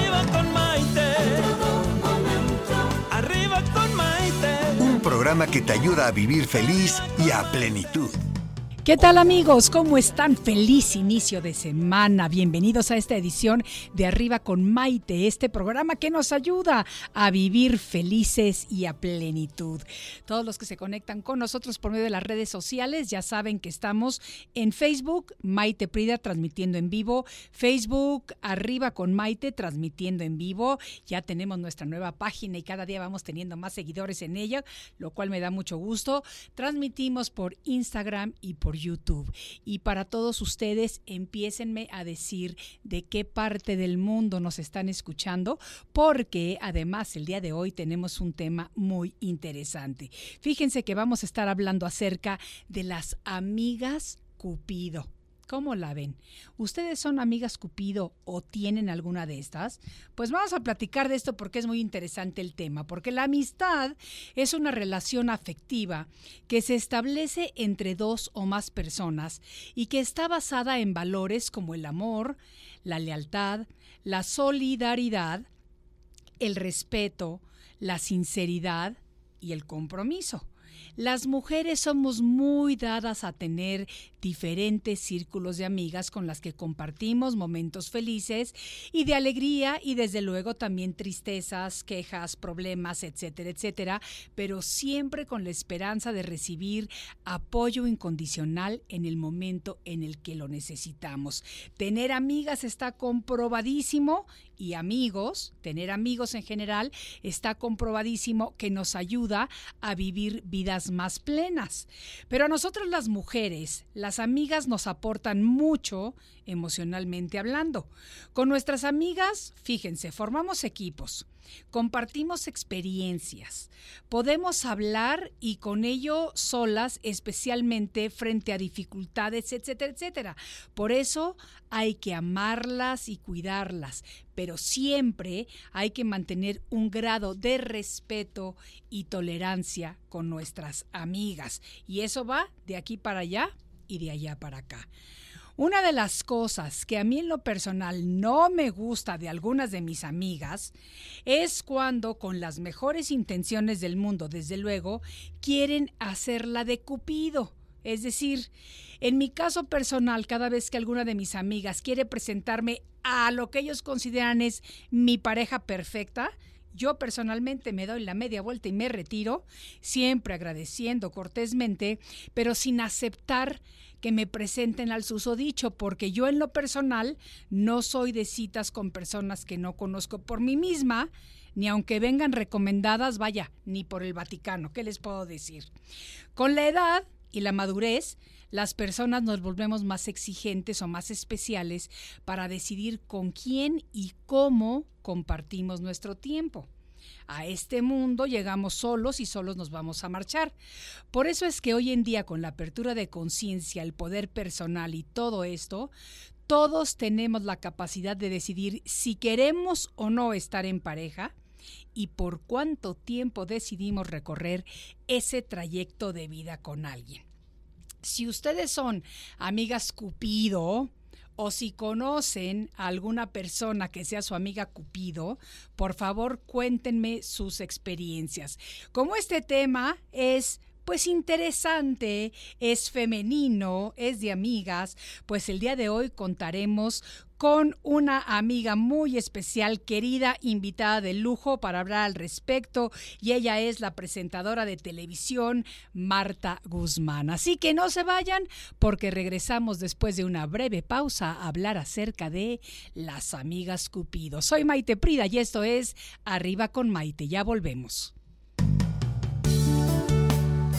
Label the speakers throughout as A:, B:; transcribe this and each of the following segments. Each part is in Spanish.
A: Arriba con Maite. Arriba con Maite.
B: Un programa que te ayuda a vivir feliz y a plenitud.
C: ¿Qué tal amigos? ¿Cómo están? Feliz inicio de semana. Bienvenidos a esta edición de Arriba con Maite, este programa que nos ayuda a vivir felices y a plenitud. Todos los que se conectan con nosotros por medio de las redes sociales ya saben que estamos en Facebook, Maite Prida transmitiendo en vivo, Facebook Arriba con Maite transmitiendo en vivo. Ya tenemos nuestra nueva página y cada día vamos teniendo más seguidores en ella, lo cual me da mucho gusto. Transmitimos por Instagram y por YouTube. Y para todos ustedes, empiécenme a decir de qué parte del mundo nos están escuchando, porque además el día de hoy tenemos un tema muy interesante. Fíjense que vamos a estar hablando acerca de las amigas Cupido. ¿Cómo la ven? ¿Ustedes son amigas Cupido o tienen alguna de estas? Pues vamos a platicar de esto porque es muy interesante el tema, porque la amistad es una relación afectiva que se establece entre dos o más personas y que está basada en valores como el amor, la lealtad, la solidaridad, el respeto, la sinceridad y el compromiso. Las mujeres somos muy dadas a tener diferentes círculos de amigas con las que compartimos momentos felices y de alegría y desde luego también tristezas, quejas, problemas, etcétera, etcétera, pero siempre con la esperanza de recibir apoyo incondicional en el momento en el que lo necesitamos. Tener amigas está comprobadísimo y amigos, tener amigos en general, está comprobadísimo que nos ayuda a vivir vidas más plenas. Pero a nosotros las mujeres, las amigas nos aportan mucho emocionalmente hablando. Con nuestras amigas, fíjense, formamos equipos, compartimos experiencias, podemos hablar y con ello solas, especialmente frente a dificultades, etcétera, etcétera. Por eso hay que amarlas y cuidarlas, pero siempre hay que mantener un grado de respeto y tolerancia con nuestras amigas. Y eso va de aquí para allá y de allá para acá. Una de las cosas que a mí en lo personal no me gusta de algunas de mis amigas es cuando con las mejores intenciones del mundo, desde luego, quieren hacerla de cupido. Es decir, en mi caso personal, cada vez que alguna de mis amigas quiere presentarme a lo que ellos consideran es mi pareja perfecta, yo personalmente me doy la media vuelta y me retiro, siempre agradeciendo cortésmente, pero sin aceptar que me presenten al susodicho, porque yo en lo personal no soy de citas con personas que no conozco por mí misma, ni aunque vengan recomendadas, vaya, ni por el Vaticano, ¿qué les puedo decir? Con la edad y la madurez, las personas nos volvemos más exigentes o más especiales para decidir con quién y cómo compartimos nuestro tiempo. A este mundo llegamos solos y solos nos vamos a marchar. Por eso es que hoy en día con la apertura de conciencia, el poder personal y todo esto, todos tenemos la capacidad de decidir si queremos o no estar en pareja y por cuánto tiempo decidimos recorrer ese trayecto de vida con alguien. Si ustedes son amigas Cupido, o si conocen a alguna persona que sea su amiga Cupido, por favor cuéntenme sus experiencias. Como este tema es pues interesante, es femenino, es de amigas, pues el día de hoy contaremos con una amiga muy especial, querida, invitada de lujo para hablar al respecto, y ella es la presentadora de televisión Marta Guzmán. Así que no se vayan porque regresamos después de una breve pausa a hablar acerca de las amigas Cupido. Soy Maite Prida y esto es Arriba con Maite. Ya volvemos.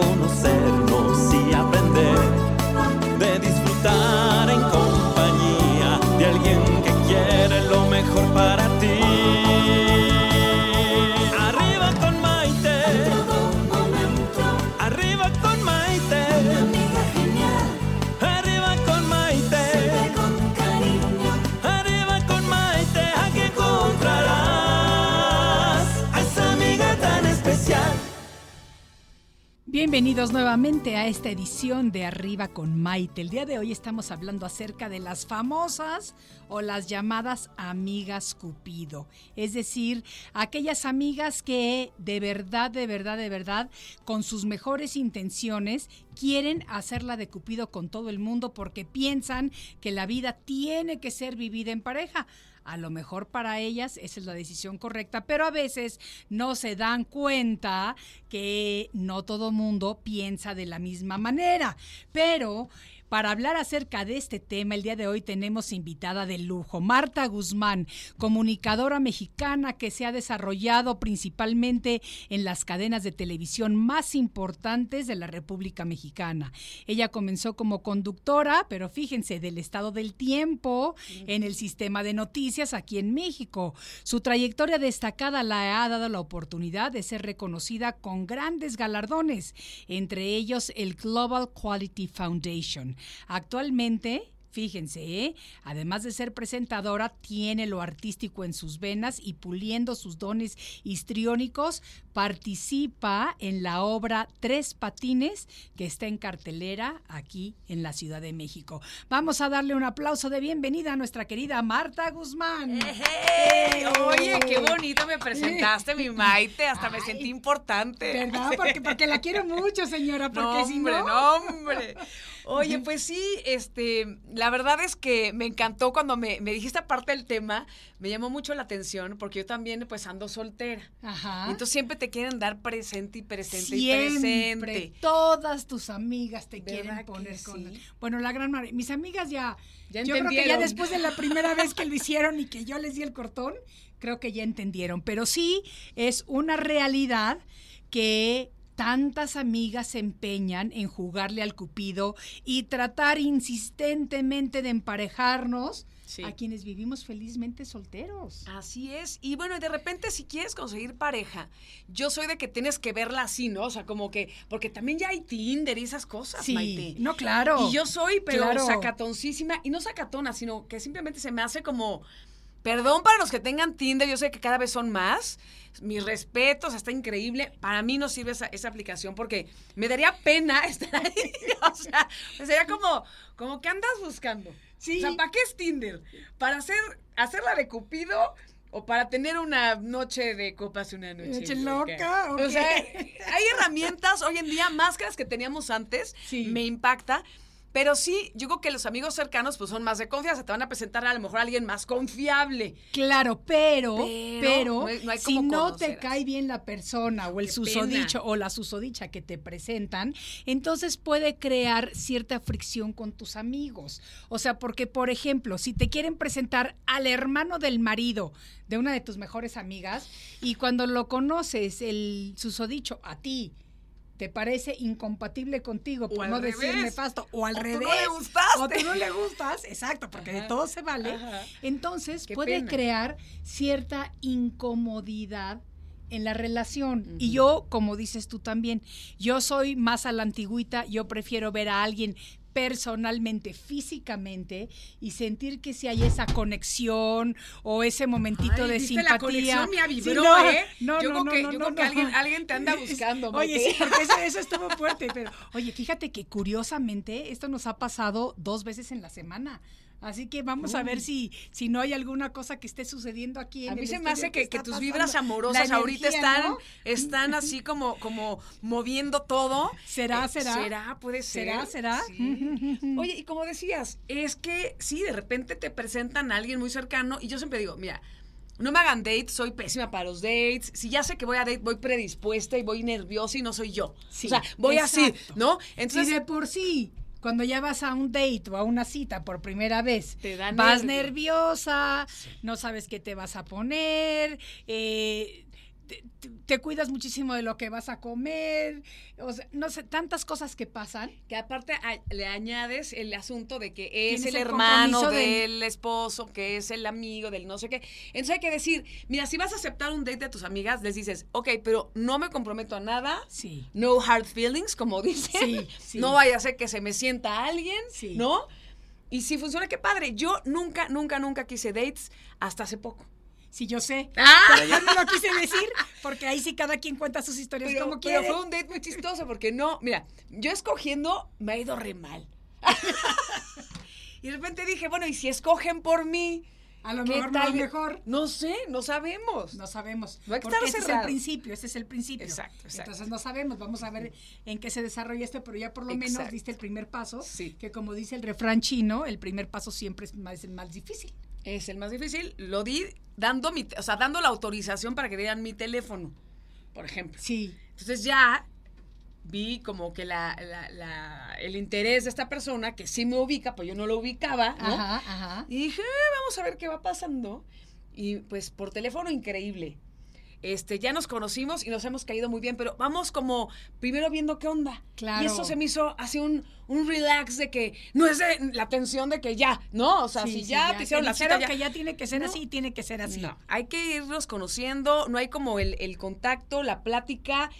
A: de conocernos y
C: Bienvenidos nuevamente a esta edición de Arriba con Maite. El día de hoy estamos hablando acerca de las famosas o las llamadas amigas Cupido. Es decir, aquellas amigas que de verdad, de verdad, de verdad, con sus mejores intenciones, quieren hacerla de Cupido con todo el mundo porque piensan que la vida tiene que ser vivida en pareja. A lo mejor para ellas esa es la decisión correcta, pero a veces no se dan cuenta que no todo mundo piensa de la misma manera. Pero para hablar acerca de este tema, el día de hoy tenemos invitada de lujo, Marta Guzmán, comunicadora mexicana que se ha desarrollado principalmente en las cadenas de televisión más importantes de la República Mexicana. Ella comenzó como conductora, pero fíjense, del estado del tiempo en el sistema de noticias aquí en México. Su trayectoria destacada la ha dado la oportunidad de ser reconocida con grandes galardones, entre ellos el Global Quality Foundation. Actualmente, fíjense, ¿eh? además de ser presentadora, tiene lo artístico en sus venas y puliendo sus dones histriónicos, participa en la obra Tres Patines, que está en cartelera aquí en la Ciudad de México. Vamos a darle un aplauso de bienvenida a nuestra querida Marta Guzmán.
D: ¡Ejé! Oye, qué bonito me presentaste, mi Maite. Hasta me sentí importante.
C: ¿Verdad? Porque, porque la quiero mucho, señora, porque
D: No,
C: si
D: hombre,
C: no...
D: no, hombre. Oye, pues sí, este, la verdad es que me encantó cuando me, me dijiste aparte del tema, me llamó mucho la atención porque yo también pues ando soltera.
C: Ajá.
D: Entonces siempre te quieren dar presente y presente
C: Siempre,
D: y presente.
C: todas tus amigas te
D: ¿Verdad
C: quieren poner con...
D: sí?
C: Bueno, la gran mayoría. Mis amigas ya...
D: Ya
C: yo creo que ya después de la primera vez que lo hicieron y que yo les di el cortón, creo que ya entendieron. Pero sí es una realidad que tantas amigas se empeñan en jugarle al cupido y tratar insistentemente de emparejarnos
D: Sí.
C: a quienes vivimos felizmente solteros.
D: Así es. Y bueno, y de repente si quieres conseguir pareja, yo soy de que tienes que verla así, ¿no? O sea, como que, porque también ya hay Tinder y esas cosas,
C: Sí,
D: Maite.
C: no, claro.
D: Y yo soy, pero
C: Claro.
D: sacatoncísima, y no sacatona, sino que simplemente se me hace como, perdón para los que tengan Tinder, yo sé que cada vez son más, mis respetos, está increíble, para mí no sirve esa, esa aplicación porque me daría pena estar ahí, o sea, sería como, como que andas buscando.
C: Sí.
D: O sea, ¿para qué es Tinder? ¿Para hacer, hacerla de Cupido o para tener una noche de copas, una noche,
C: Noche loca,
D: O sea, hay herramientas hoy en día más que las que teníamos antes.
C: Sí.
D: Me impacta. Pero sí, yo creo que los amigos cercanos pues son más de confianza. Te van a presentar a lo mejor a alguien más confiable.
C: Claro, pero,
D: Pero
C: pero,
D: no hay- no hay
C: si no te cae bien la persona o el
D: Qué
C: susodicho
D: pena.
C: o la susodicha que te presentan, entonces puede crear cierta fricción con tus amigos. O sea, porque, por ejemplo, si te quieren presentar al hermano del marido de una de tus mejores amigas y cuando lo conoces, el susodicho a ti, te parece incompatible contigo, por no decir
D: revés.
C: nefasto, o al
D: O tú no
C: revés.
D: le gustaste.
C: O tú no le gustas, exacto, porque de todo se vale.
D: Ajá.
C: Entonces
D: Qué
C: puede
D: pena.
C: crear cierta incomodidad en la relación. Y yo, como dices tú también, yo soy más a la antigüita, yo prefiero ver a alguien personalmente, físicamente, y sentir que si hay esa conexión o ese momentito
D: Ay,
C: de
D: ¿viste
C: simpatía.
D: La conexión me
C: Sí,
D: vibró,
C: no,
D: ¿eh?
C: No,
D: yo
C: no,
D: creo
C: no,
D: que,
C: no,
D: yo creo que alguien, alguien te anda buscando.
C: Oye, sí, porque eso, eso estuvo fuerte, pero oye, fíjate que curiosamente esto nos ha pasado dos veces en la semana. Así que vamos a ver si, si no hay alguna cosa que esté sucediendo aquí en
D: A mí
C: el
D: se me hace que, tus
C: pasando.
D: vibras amorosas ahorita están,
C: ¿no?
D: están así como, como moviendo todo.
C: ¿Será,
D: Eh,
C: será?
D: Será, puede ser.
C: ¿Será, será?
D: Sí. Oye, y como decías, es que sí, de repente te presentan a alguien muy cercano y yo siempre digo, mira, No me hagan dates, soy pésima para los dates. Si ya sé que voy a date, voy predispuesta y voy nerviosa y no soy yo.
C: Sí,
D: o sea, voy así,
C: exacto.
D: ¿no?
C: Entonces, si de por sí, cuando ya vas a un date o a una cita por primera vez,
D: Te
C: vas
D: nervio.
C: nerviosa, no sabes qué te vas a poner, eh, te, cuidas muchísimo de lo que vas a comer, o sea, no sé, tantas cosas que pasan.
D: Que aparte a- le añades el asunto de que es el
C: el
D: hermano del- esposo, que es el amigo del no sé qué. Entonces hay que decir, mira, si vas a aceptar un date de tus amigas, les dices, ok, pero no me comprometo a nada.
C: Sí.
D: No hard feelings, como dicen.
C: Sí, sí.
D: No vaya a ser que se me sienta alguien,
C: Sí.
D: ¿no? Y si funciona, qué padre. Yo nunca, nunca, nunca quise dates hasta hace poco.
C: Sí, yo sé.
D: ¡Ah!
C: Pero yo no lo quise decir porque ahí sí cada quien cuenta sus historias
D: Pero,
C: como
D: pero
C: quiere.
D: fue un date muy chistoso porque no, mira, yo escogiendo me ha ido re mal. y de repente dije, bueno, ¿y si escogen por mí?
C: A lo
D: ¿Qué
C: mejor no
D: tal?
C: es mejor.
D: No sé, no sabemos.
C: No sabemos.
D: Va a
C: porque
D: estar
C: ese es el principio, ese es el principio.
D: Exacto, exacto.
C: Entonces no sabemos, vamos a ver en qué se desarrolla esto, pero ya por lo menos diste el primer paso,
D: Sí.
C: que como dice el refrán chino, el primer paso siempre es más, más difícil.
D: Es el más difícil. Lo di dando mi, o sea, dando la autorización para que dieran mi teléfono, por ejemplo.
C: Sí.
D: Entonces ya vi como que la, la- la- el interés de esta persona, que sí me ubica, pues yo no lo ubicaba, ¿no?
C: Ajá, ajá.
D: Y dije, "Eh, vamos a ver qué va pasando. Y pues por teléfono increíble. Este, ya nos conocimos y nos hemos caído muy bien, pero vamos como primero viendo qué onda.
C: Claro.
D: Y eso se me hizo así un, un relax de que no es de la tensión de que ya, ¿no? O sea,
C: Sí,
D: si
C: sí,
D: ya, te hicieron la cita, ya.
C: que ya tiene que ser
D: No.
C: así, tiene que ser así.
D: No, hay que irlos conociendo, no hay como el, el contacto, la plática.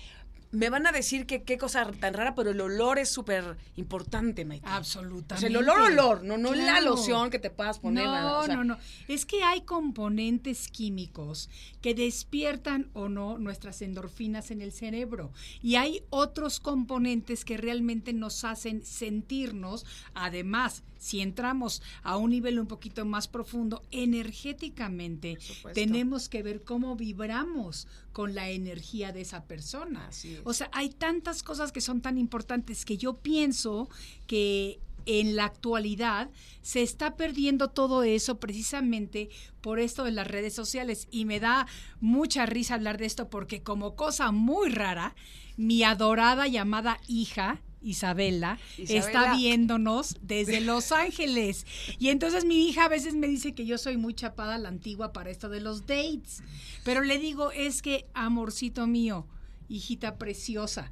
D: Me van a decir que qué cosa tan rara, pero el olor es súper importante, Maite. O
C: Absolutamente.
D: sea, el olor, olor, no, no la loción que te puedas poner.
C: No,
D: nada, o sea,
C: no, no. Es que hay componentes químicos que despiertan o no nuestras endorfinas en el cerebro. Y hay otros componentes que realmente nos hacen sentirnos, además, si entramos a un nivel un poquito más profundo, energéticamente, tenemos que ver cómo vibramos con la energía de esa persona.
D: Así es.
C: O sea, hay tantas cosas que son tan importantes que yo pienso que en la actualidad se está perdiendo todo eso precisamente por esto de las redes sociales y me da mucha risa hablar de esto porque como cosa muy rara, mi adorada llamada hija Isabela,
D: Isabela.
C: está viéndonos desde Los Ángeles. Y entonces mi hija a veces me dice que yo soy muy chapada a la antigua para esto de los dates. Pero le digo, es que, amorcito mío, hijita preciosa,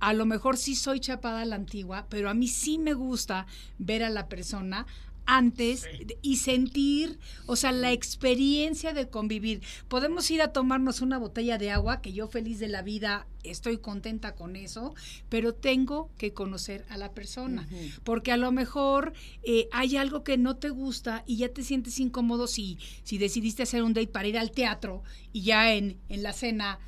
C: a lo mejor sí soy chapada a la antigua, pero a mí sí me gusta ver a la persona antes y sentir, o sea, la experiencia de convivir. Podemos ir a tomarnos una botella de agua, que yo feliz de la vida estoy contenta con eso, pero tengo que conocer a la persona, porque a lo mejor eh, hay algo que no te gusta y ya te sientes incómodo si, si decidiste hacer un date para ir al teatro y ya en, en la cena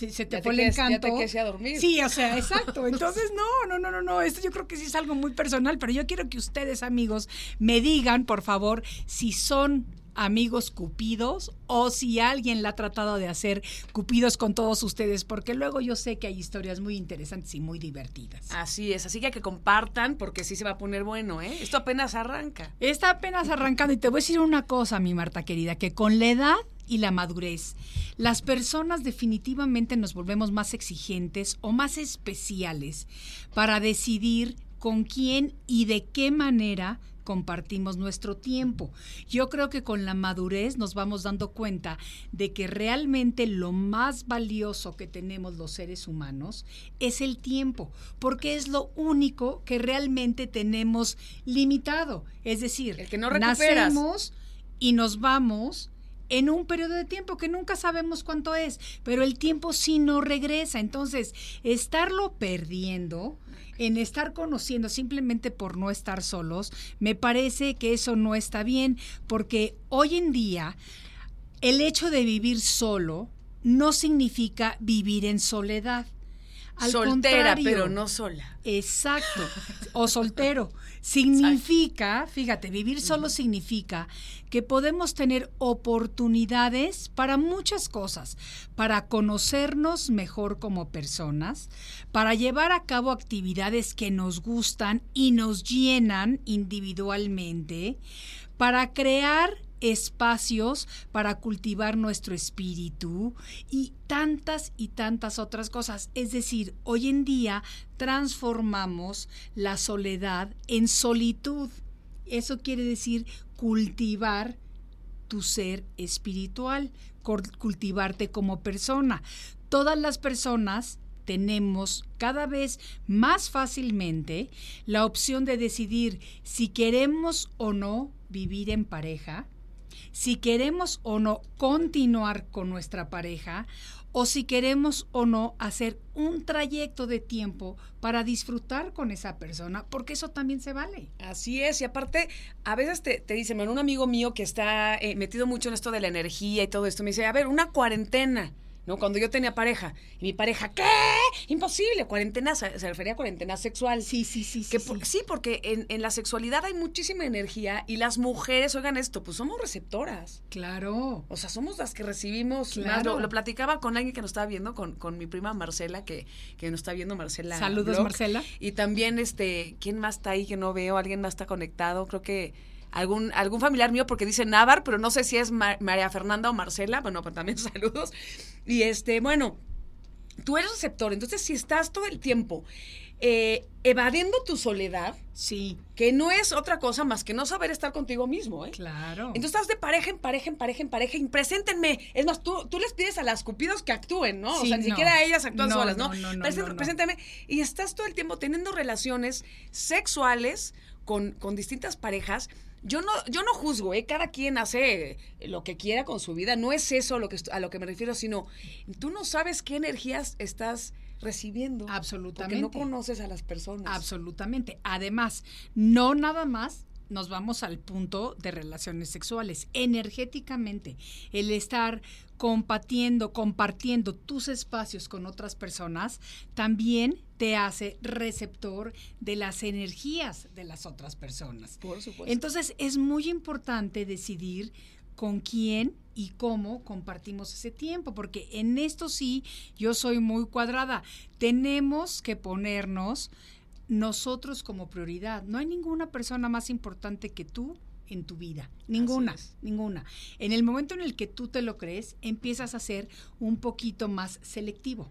C: se, se te
D: Ya te
C: fue el
D: quedas- ya te
C: encanto.
D: quedas a dormir.
C: Sí, o sea, exacto. Entonces, no, no, no, no, no. Esto yo creo que sí es algo muy personal, pero yo quiero que ustedes, amigos, me digan, por favor, si son amigos cupidos o si alguien la ha tratado de hacer cupidos con todos ustedes, porque luego yo sé que hay historias muy interesantes y muy divertidas.
D: Así es, así que que compartan porque sí se va a poner bueno, ¿eh? Esto apenas arranca.
C: Está apenas arrancando y te voy a decir una cosa, mi Marta querida, que con la edad y la madurez, las personas definitivamente nos volvemos más exigentes o más especiales para decidir con quién y de qué manera compartimos nuestro tiempo. Yo creo que con la madurez nos vamos dando cuenta de que realmente lo más valioso que tenemos los seres humanos es el tiempo, porque es lo único que realmente tenemos limitado. Es decir,
D: El que no recuperas.
C: nacemos y nos vamos en un periodo de tiempo que nunca sabemos cuánto es, pero el tiempo sí no regresa. Entonces, estarlo perdiendo, en estar conociendo simplemente por no estar solos, me parece que eso no está bien, porque hoy en día el hecho de vivir solo no significa vivir en soledad. Al
D: Soltera, pero no sola.
C: Exacto. O soltero. Significa, fíjate, vivir solo significa que podemos tener oportunidades para muchas cosas, para conocernos mejor como personas, para llevar a cabo actividades que nos gustan y nos llenan individualmente, para crear espacios para cultivar nuestro espíritu y tantas y tantas otras cosas. Es decir, hoy en día transformamos la soledad en solitud. Eso quiere decir cultivar tu ser espiritual, cultivarte como persona. Todas las personas tenemos cada vez más fácilmente la opción de decidir si queremos o no vivir en pareja, si queremos o no continuar con nuestra pareja o si queremos o no hacer un trayecto de tiempo para disfrutar con esa persona, porque eso también se vale.
D: Así es, y aparte, a veces te, dicen, bueno, un amigo mío que está eh, metido mucho en esto de la energía y todo esto, me dice, a ver, una cuarentena. ¿No? Cuando yo tenía pareja, y mi pareja, ¿qué? Imposible, cuarentena, se, refería a cuarentena sexual.
C: Sí, sí, sí.
D: sí, sí. porque en, en, la sexualidad hay muchísima energía y las mujeres, oigan esto, pues somos receptoras.
C: Claro.
D: O sea, somos las que recibimos claro. Lo, platicaba con alguien que nos estaba viendo, con, con mi prima Marcela, que, que nos está viendo, Marcela.
C: Saludos, Marcela.
D: Y también, este, ¿quién más está ahí que no veo? ¿Alguien más está conectado? Creo que algún, algún familiar mío porque dice Navar, pero no sé si es María Fernanda o Marcela, bueno, pues también saludos. Y este, bueno, tú eres receptor, entonces si estás todo el tiempo eh, evadiendo tu soledad,
C: sí,
D: que no es otra cosa más que no saber estar contigo mismo, ¿eh?
C: Claro.
D: Entonces estás de pareja en pareja, en pareja, en pareja, y preséntenme. Es más, tú, tú les pides a las cupidos que actúen, ¿no? o sea, ni siquiera ellas actúan solas, ¿no? no, no, preséntame. Y estás todo el tiempo teniendo relaciones sexuales con, con distintas parejas yo no, yo no juzgo, ¿eh? cada quien hace lo que quiera con su vida, no es eso a lo que, a lo que me refiero, sino tú no sabes qué energías estás recibiendo.
C: Absolutamente.
D: Porque no conoces a las personas.
C: Absolutamente. Además, no nada más nos vamos al punto de relaciones sexuales. Energéticamente, el estar compartiendo, compartiendo tus espacios con otras personas, también te hace receptor de las energías de las otras personas.
D: Por supuesto.
C: Entonces, es muy importante decidir con quién y cómo compartimos ese tiempo, porque en esto sí yo soy muy cuadrada. Tenemos que ponernos nosotros como prioridad. No hay ninguna persona más importante que tú en tu vida. Ninguna, ninguna. En el momento en el que tú te lo crees, empiezas a ser un poquito más selectivo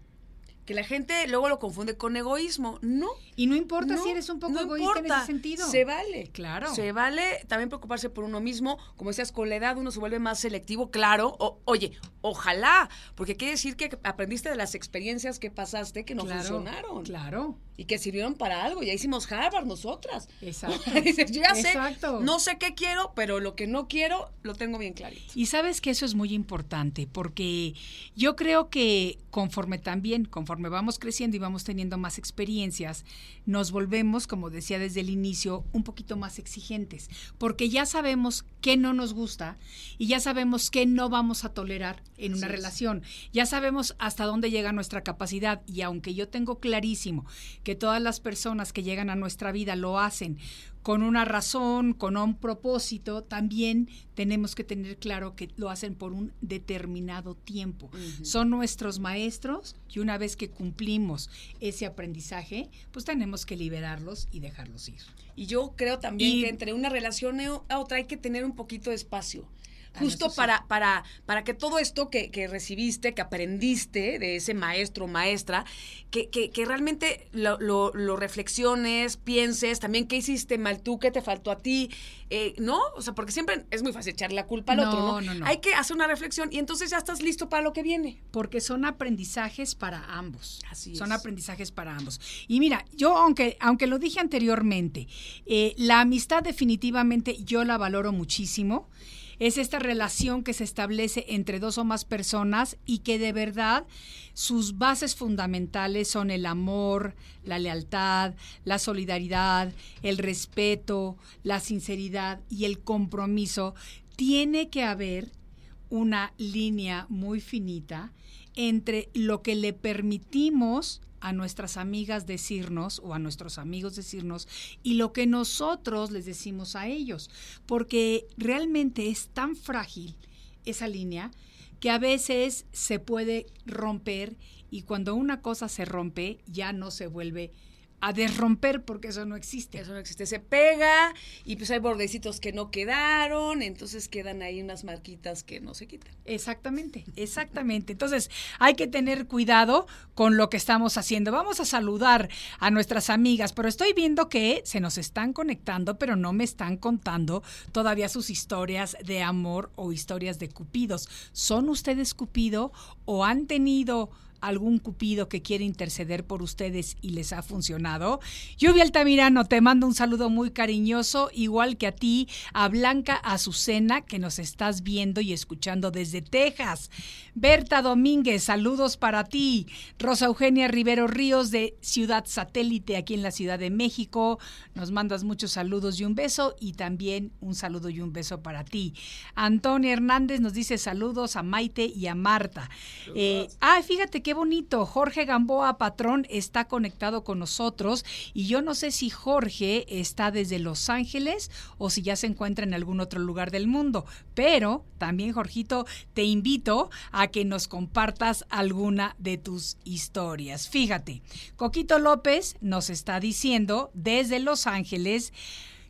D: que la gente luego lo confunde con egoísmo. No.
C: Y no importa si eres un poco egoísta en ese sentido.
D: Se vale.
C: Claro.
D: Se vale también preocuparse por uno mismo. Como decías, con la edad uno se vuelve más selectivo, claro. oye, ojalá, porque quiere decir que aprendiste de las experiencias que pasaste que no funcionaron.
C: Claro.
D: Y que sirvieron para algo. Ya hicimos Harvard nosotras.
C: Exacto.
D: yo ya sé, no sé qué quiero, pero lo que no quiero lo tengo bien clarito.
C: Y sabes que eso es muy importante, porque yo creo que conforme también, conforme vamos creciendo y vamos teniendo más experiencias, nos volvemos, como decía desde el inicio, un poquito más exigentes, porque ya sabemos qué no nos gusta y ya sabemos qué no vamos a tolerar en una relación. Ya sabemos hasta dónde llega nuestra capacidad y aunque yo tengo clarísimo que todas las personas que llegan a nuestra vida lo hacen con una razón, con un propósito, también tenemos que tener claro que lo hacen por un determinado tiempo. Son nuestros maestros y una vez que cumplimos ese aprendizaje, pues tenemos que liberarlos y dejarlos ir.
D: Y yo creo también que entre una relación a otra hay que tener un poquito de espacio justo para, para, para que todo esto que, que, recibiste, que aprendiste de ese maestro o maestra, que, que, que realmente lo, lo, reflexiones, pienses, también qué hiciste mal tú, qué te faltó a ti, eh, ¿no? O sea, porque siempre es muy fácil echarle la culpa al otro, ¿no? No, no. Hay que hacer una reflexión y entonces ya estás listo para lo que viene.
C: Porque son aprendizajes para ambos. Así son aprendizajes para ambos. Y mira, yo aunque, aunque lo dije anteriormente, eh, la amistad definitivamente yo la valoro muchísimo es esta relación que se establece entre dos o más personas y que de verdad sus bases fundamentales son el amor, la lealtad, la solidaridad, el respeto, la sinceridad y el compromiso. Tiene que haber una línea muy finita entre lo que le permitimos a nuestras amigas decirnos o a nuestros amigos decirnos y lo que nosotros les decimos a ellos, porque realmente es tan frágil esa línea que a veces se puede romper y cuando una cosa se rompe ya no se vuelve a desromper porque eso no existe.
D: Eso no existe. Se pega y pues hay bordecitos que no quedaron, entonces quedan ahí unas marquitas que no se quitan.
C: Exactamente, exactamente. Entonces hay que tener cuidado con lo que estamos haciendo. Vamos a saludar a nuestras amigas, pero estoy viendo que se nos están conectando, pero no me están contando todavía sus historias de amor o historias de cupidos. ¿Son ustedes cupido o han tenido algún cupido que quiere interceder por ustedes y les ha funcionado. Lluvia Altamirano, te mando un saludo muy cariñoso, igual que a ti, a Blanca Azucena, que nos estás viendo y escuchando desde Texas. Berta Domínguez, saludos para ti. Rosa Eugenia Rivero Ríos de Ciudad Satélite, aquí en la Ciudad de México. Nos mandas muchos saludos y un beso, y también un saludo y un beso para ti. Antonio Hernández nos dice saludos a Maite y a Marta. Eh, ah, fíjate qué bonito. Jorge Gamboa Patrón está conectado con nosotros y yo no sé si Jorge está desde Los Ángeles o si ya se encuentra en algún otro lugar del mundo, pero también Jorgito te invito a que nos compartas alguna de tus historias. Fíjate, Coquito López nos está diciendo desde Los Ángeles,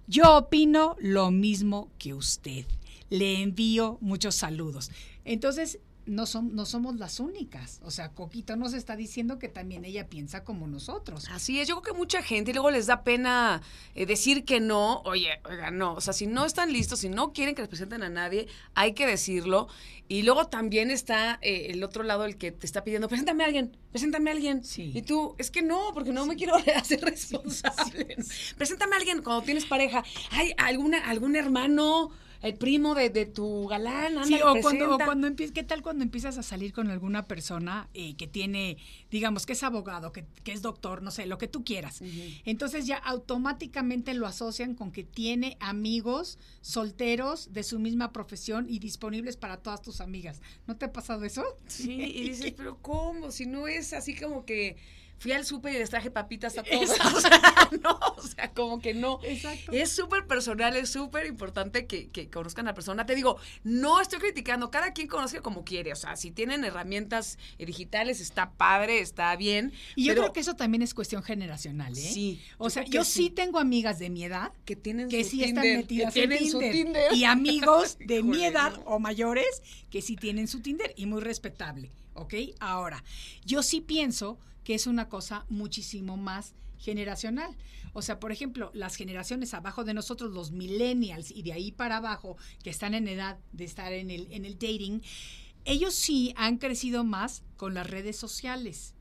C: yo opino lo mismo que usted. Le envío muchos saludos. Entonces, no, no somos las únicas. O sea, Coquito nos está diciendo que también ella piensa como nosotros.
D: Así es, yo creo que mucha gente y luego les da pena eh, decir que no. Oye, oiga, no. O sea, si no están listos, si no quieren que les presenten a nadie, hay que decirlo. Y luego también está eh, el otro lado, el que te está pidiendo, preséntame a alguien, preséntame a alguien.
C: Sí.
D: Y tú, es que no, porque no me quiero hacer responsable. Preséntame a alguien cuando tienes pareja. Hay alguna, algún hermano el primo de, de tu galán. Anda,
C: sí, o cuando, o cuando ¿qué tal cuando empiezas a salir con alguna persona eh, que tiene, digamos, que es abogado, que, que, es doctor, no sé, lo que tú quieras? Uh -huh. Entonces ya automáticamente lo asocian con que tiene amigos solteros de su misma profesión y disponibles para todas tus amigas. ¿No te ha pasado eso?
D: Sí, y dices, pero ¿cómo? Si no es así como que fui al súper y les traje papitas a todos. O sea, no, o sea, como que no.
C: Exacto.
D: Es súper personal, es súper importante que, que, conozcan a la persona. Te digo, no estoy criticando, cada quien conozca como quiere. O sea, si tienen herramientas digitales, está padre, está bien.
C: Y yo creo que eso también es cuestión generacional, ¿eh?
D: Sí.
C: O sea, yo sí. sí. tengo amigas de mi edad
D: que tienen
C: que
D: su
C: sí
D: Tinder,
C: están metidas
D: que
C: en
D: tienen
C: Tinder.
D: Su Tinder.
C: Y amigos de mi edad
D: no.
C: o mayores que sí tienen su Tinder y muy respetable, ¿ok? Ahora, yo sí pienso que es una cosa muchísimo más generacional. O sea, por ejemplo, las generaciones abajo de nosotros, los millennials y de ahí para abajo, que están en edad de estar en el, en el dating, ellos sí han crecido más con las redes sociales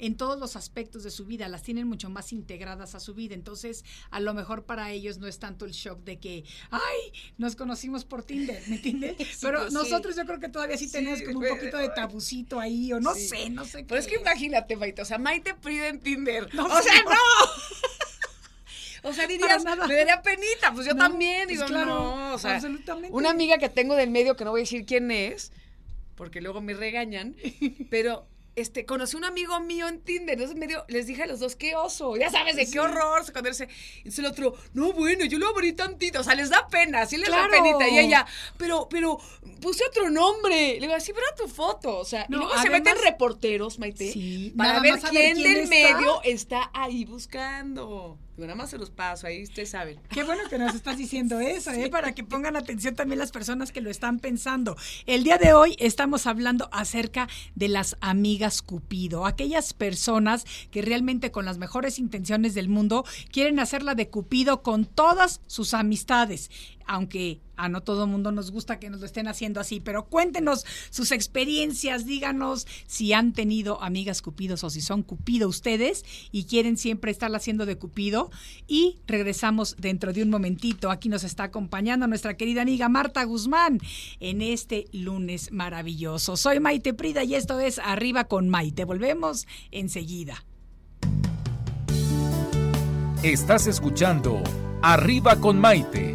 C: en todos los aspectos de su vida, las tienen mucho más integradas a su vida. Entonces, a lo mejor para ellos no es tanto el shock de que, ay, nos conocimos por Tinder, ¿me entiendes?
D: Sí,
C: Pero
D: pues,
C: nosotros yo creo que todavía sí,
D: Sí,
C: tenemos como un poquito de tabucito ahí, o no sé, no sé.
D: Pero
C: qué
D: es que imagínate, Maite, o sea, Maite Prida en Tinder.
C: No,
D: o sea,
C: no.
D: O sea, dirías,
C: nada.
D: me daría penita, pues yo
C: No,
D: también,
C: pues
D: digo,
C: claro,
D: no, o sea,
C: absolutamente.
D: una amiga que tengo del medio, que no voy a decir quién es, porque luego me regañan, pero este, conocí un amigo mío en Tinder, entonces medio, les dije a los dos, qué oso, ya sabes, de
C: Sí.
D: qué horror esconderse. Y entonces el otro, no, bueno, yo lo abrí tantito, o sea, les da pena, sí les
C: Claro.
D: da penita. Y ella, pero, pero, puse otro nombre. Le digo, así, pero tu foto, o sea,
C: No,
D: y luego se meten reporteros, Maite,
C: Sí,
D: para ver
C: a
D: quién,
C: quién
D: del
C: está.
D: medio está ahí buscando. Digo, nada más se los paso, ahí ustedes saben.
C: Qué bueno que nos estás diciendo eso, ¿eh? para que pongan atención también las personas que lo están pensando. El día de hoy estamos hablando acerca de las amigas Cupido, aquellas personas que realmente con las mejores intenciones del mundo quieren hacerla de Cupido con todas sus amistades, aunque a no todo mundo nos gusta que nos lo estén haciendo así, pero cuéntenos sus experiencias, díganos si han tenido amigas Cupidos o si son Cupido ustedes y quieren siempre estarla haciendo de Cupido. Y regresamos dentro de un momentito. Aquí nos está acompañando nuestra querida amiga Marta Guzmán en este lunes maravilloso. Soy Maite Prida y esto es Arriba con Maite. Volvemos enseguida.
E: Estás escuchando Arriba con Maite.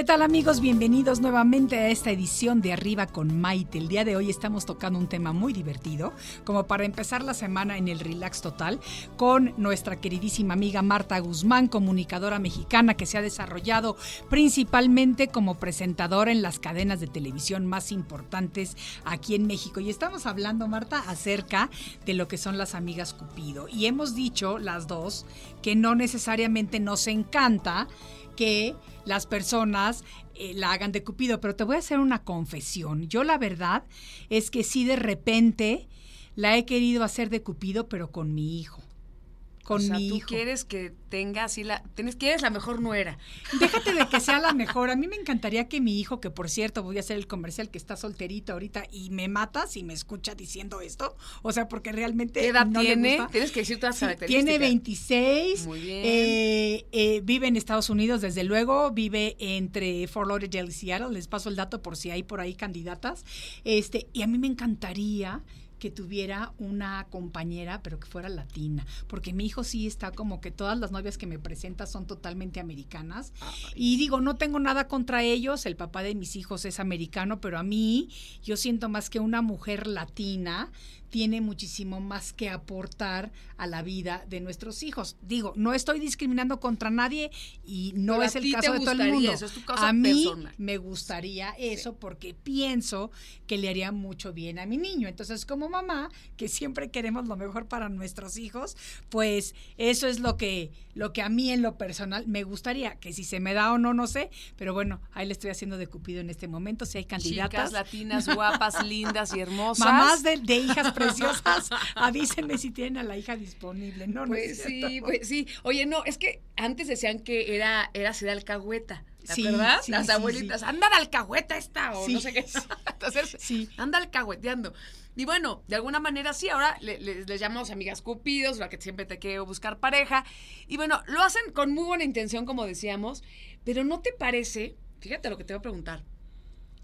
C: ¿Qué tal amigos? Bienvenidos nuevamente a esta edición de Arriba con Maite. El día de hoy estamos tocando un tema muy divertido, como para empezar la semana en el Relax Total, con nuestra queridísima amiga Marta Guzmán, comunicadora mexicana que se ha desarrollado principalmente como presentadora en las cadenas de televisión más importantes aquí en México. Y estamos hablando, Marta, acerca de lo que son las amigas Cupido. Y hemos dicho las dos que no necesariamente nos encanta que las personas eh, la hagan de Cupido, pero te voy a hacer una confesión. Yo la verdad es que sí de repente la he querido hacer de Cupido, pero con mi hijo. Con
D: o sea,
C: mi
D: tú quieres que tenga así la... Tienes, quieres la mejor nuera.
C: Déjate de que sea la mejor. A mí me encantaría que mi hijo, que por cierto voy a hacer el comercial que está solterito ahorita y me mata si me escucha diciendo esto. O sea, porque realmente.
D: ¿Qué edad
C: no le
D: tiene?
C: gusta.
D: Tienes que decir todas las
C: Sí,
D: características.
C: tiene 26.
D: Muy bien.
C: eh, eh, vive en Estados Unidos, desde luego. Vive entre Fort Lauderdale y Seattle. Les paso el dato por si hay por ahí candidatas. Este, y a mí me encantaría que tuviera una compañera, pero que fuera latina, porque mi hijo sí está como que todas las novias que me presenta son totalmente americanas. Y digo, no tengo nada contra ellos, el papá de mis hijos es americano, pero a mí yo siento más que una mujer latina tiene muchísimo más que aportar a la vida de nuestros hijos. Digo, no estoy discriminando contra nadie y no
D: Pero
C: es el caso de todo el mundo.
D: eso, es tu cosa
C: a mí
D: personal.
C: me gustaría eso porque pienso que le haría mucho bien a mi niño. Entonces, como mamá, que siempre queremos lo mejor para nuestros hijos, pues eso es lo que, lo que a mí en lo personal me gustaría. Que si se me da o no, no sé. Pero bueno, ahí le estoy haciendo de cupido en este momento. Si hay candidatas.
D: Chicas latinas, guapas, lindas y hermosas.
C: Mamás de, de hijas preciosas, avísenme si tienen a la hija disponible. No, no
D: Pues
C: es
D: sí, pues sí. Oye, no, es que antes decían que era, era ser alcahueta. ¿Te
C: Sí, sí,
D: Las abuelitas,
C: sí.
D: anda de alcahueta esta o no sé qué. Entonces,
C: Sí.
D: anda alcahueteando. Y bueno, de alguna manera sí, ahora le- le- les llamamos amigas cupidos, la que siempre te quiere buscar pareja. Y bueno, lo hacen con muy buena intención, como decíamos, pero ¿no te parece? Fíjate lo que te voy a preguntar.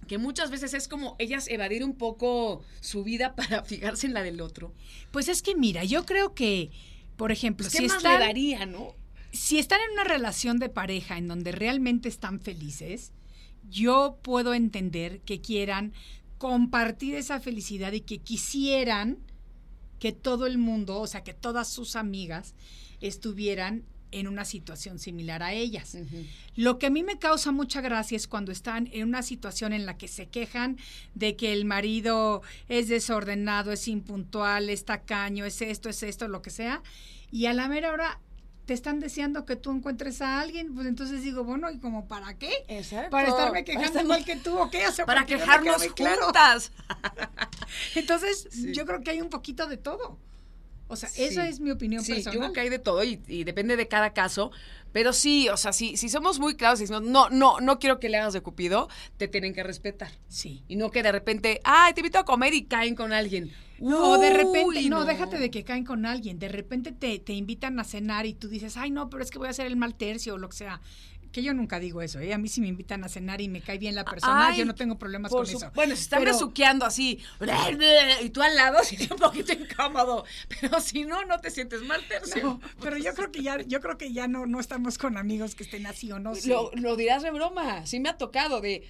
D: Que muchas veces es como ellas evadir un poco su vida para fijarse en la del otro.
C: Pues es que mira, yo creo que, por ejemplo,
D: Pues, ¿Qué
C: si
D: más
C: están,
D: le daría, no?
C: si están en una relación de pareja en donde realmente están felices, yo puedo entender que quieran compartir esa felicidad y que quisieran que todo el mundo, o sea, que todas sus amigas estuvieran en una situación similar a ellas. Lo que a mí me causa mucha gracia es cuando están en una situación en la que se quejan de que el marido es desordenado, es impuntual, es tacaño, es esto, es esto, lo que sea, y a la mera hora te están deseando que tú encuentres a alguien, pues entonces digo, bueno, ¿y como para qué?
D: Exacto.
C: Para estarme quejando igual que tú o qué? O sea,
D: Para
C: no
D: quejarnos
C: claro.
D: juntas.
C: Entonces, yo creo que hay un poquito de todo. O sea, esa es mi opinión
D: Sí,
C: personal.
D: yo creo que hay de todo y, y depende de cada caso. Pero sí, o sea, si, si somos muy claros y decimos, no, no, no quiero que le hagas de cupido, te tienen que respetar.
C: Sí.
D: Y no que de repente, ay, te invito a comer y caen con alguien.
C: No, de repente,
D: Uy,
C: no, déjate de que caen con alguien. De repente te, te invitan a cenar y tú dices, ay, no, pero es que voy a hacer el mal tercio o lo que sea. Que yo nunca digo eso, ¿eh? A mí si me invitan a cenar y me cae bien la persona,
D: Ay,
C: yo no tengo problemas con
D: su-
C: eso.
D: Bueno, se están besuqueando así, y tú al lado, sí, un poquito incómodo. Pero si no, no te sientes mal tercio.
C: No, pero yo creo que ya, yo creo que ya no, no estamos con amigos que estén así o no.
D: Lo, lo dirás de broma. Sí me ha tocado de,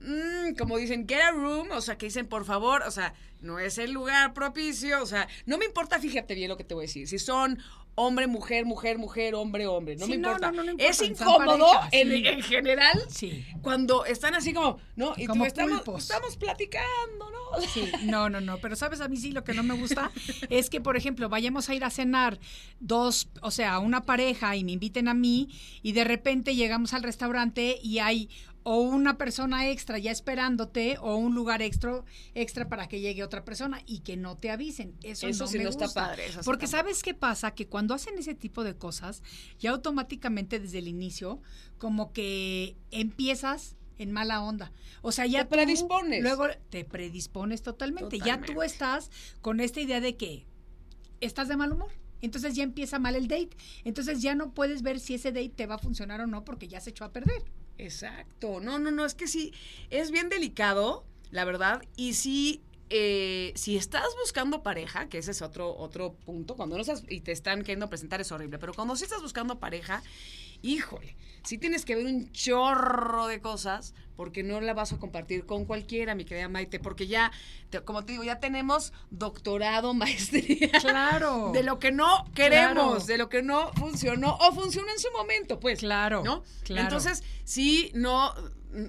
D: mm, como dicen, get a room, o sea, que dicen, por favor, o sea, no es el lugar propicio, o sea, no me importa, fíjate bien lo que te voy a decir, si son hombre, mujer, mujer, mujer, hombre, hombre, no
C: Sí,
D: me importa.
C: no, no, no
D: es
C: importa, son
D: incómodo
C: pareja,
D: en,
C: sí.
D: en general
C: Sí.
D: cuando están así como, ¿no? Y
C: Como
D: tú estamos, estamos platicando, ¿no?
C: Sí, no, no, no, pero sabes, a mí sí lo que no me gusta es que, por ejemplo, vayamos a ir a cenar dos, o sea, una pareja y me inviten a mí y de repente llegamos al restaurante y hay o una persona extra ya esperándote o un lugar extra extra para que llegue otra persona y que no te avisen. Eso,
D: Eso
C: no
D: sí
C: me
D: no está
C: gusta.
D: padre, eso
C: Porque sabes qué pasa que cuando hacen ese tipo de cosas ya automáticamente desde el inicio como que empiezas en mala onda. O sea, ya
D: Te predispones.
C: Luego te predispones totalmente. Ya tú
D: Totalmente.
C: estás con esta idea de que estás de mal humor. Entonces ya empieza mal el date. Entonces ya no puedes ver si ese date te va a funcionar o no porque ya se echó a perder.
D: Exacto. No, no, no, es que sí, es bien delicado, la verdad, y sí, eh, si estás buscando pareja, que ese es otro, otro punto, cuando no estás y te están queriendo presentar es horrible, pero cuando sí estás buscando pareja, híjole, sí tienes que ver un chorro de cosas porque no la vas a compartir con cualquiera, mi querida Maite, porque ya, te- como te digo, ya tenemos doctorado, maestría.
C: Claro.
D: De lo que no queremos,
C: Claro.
D: de lo que no funcionó o funcionó en su momento, pues.
C: Claro,
D: ¿No?
C: claro.
D: Entonces, sí, no,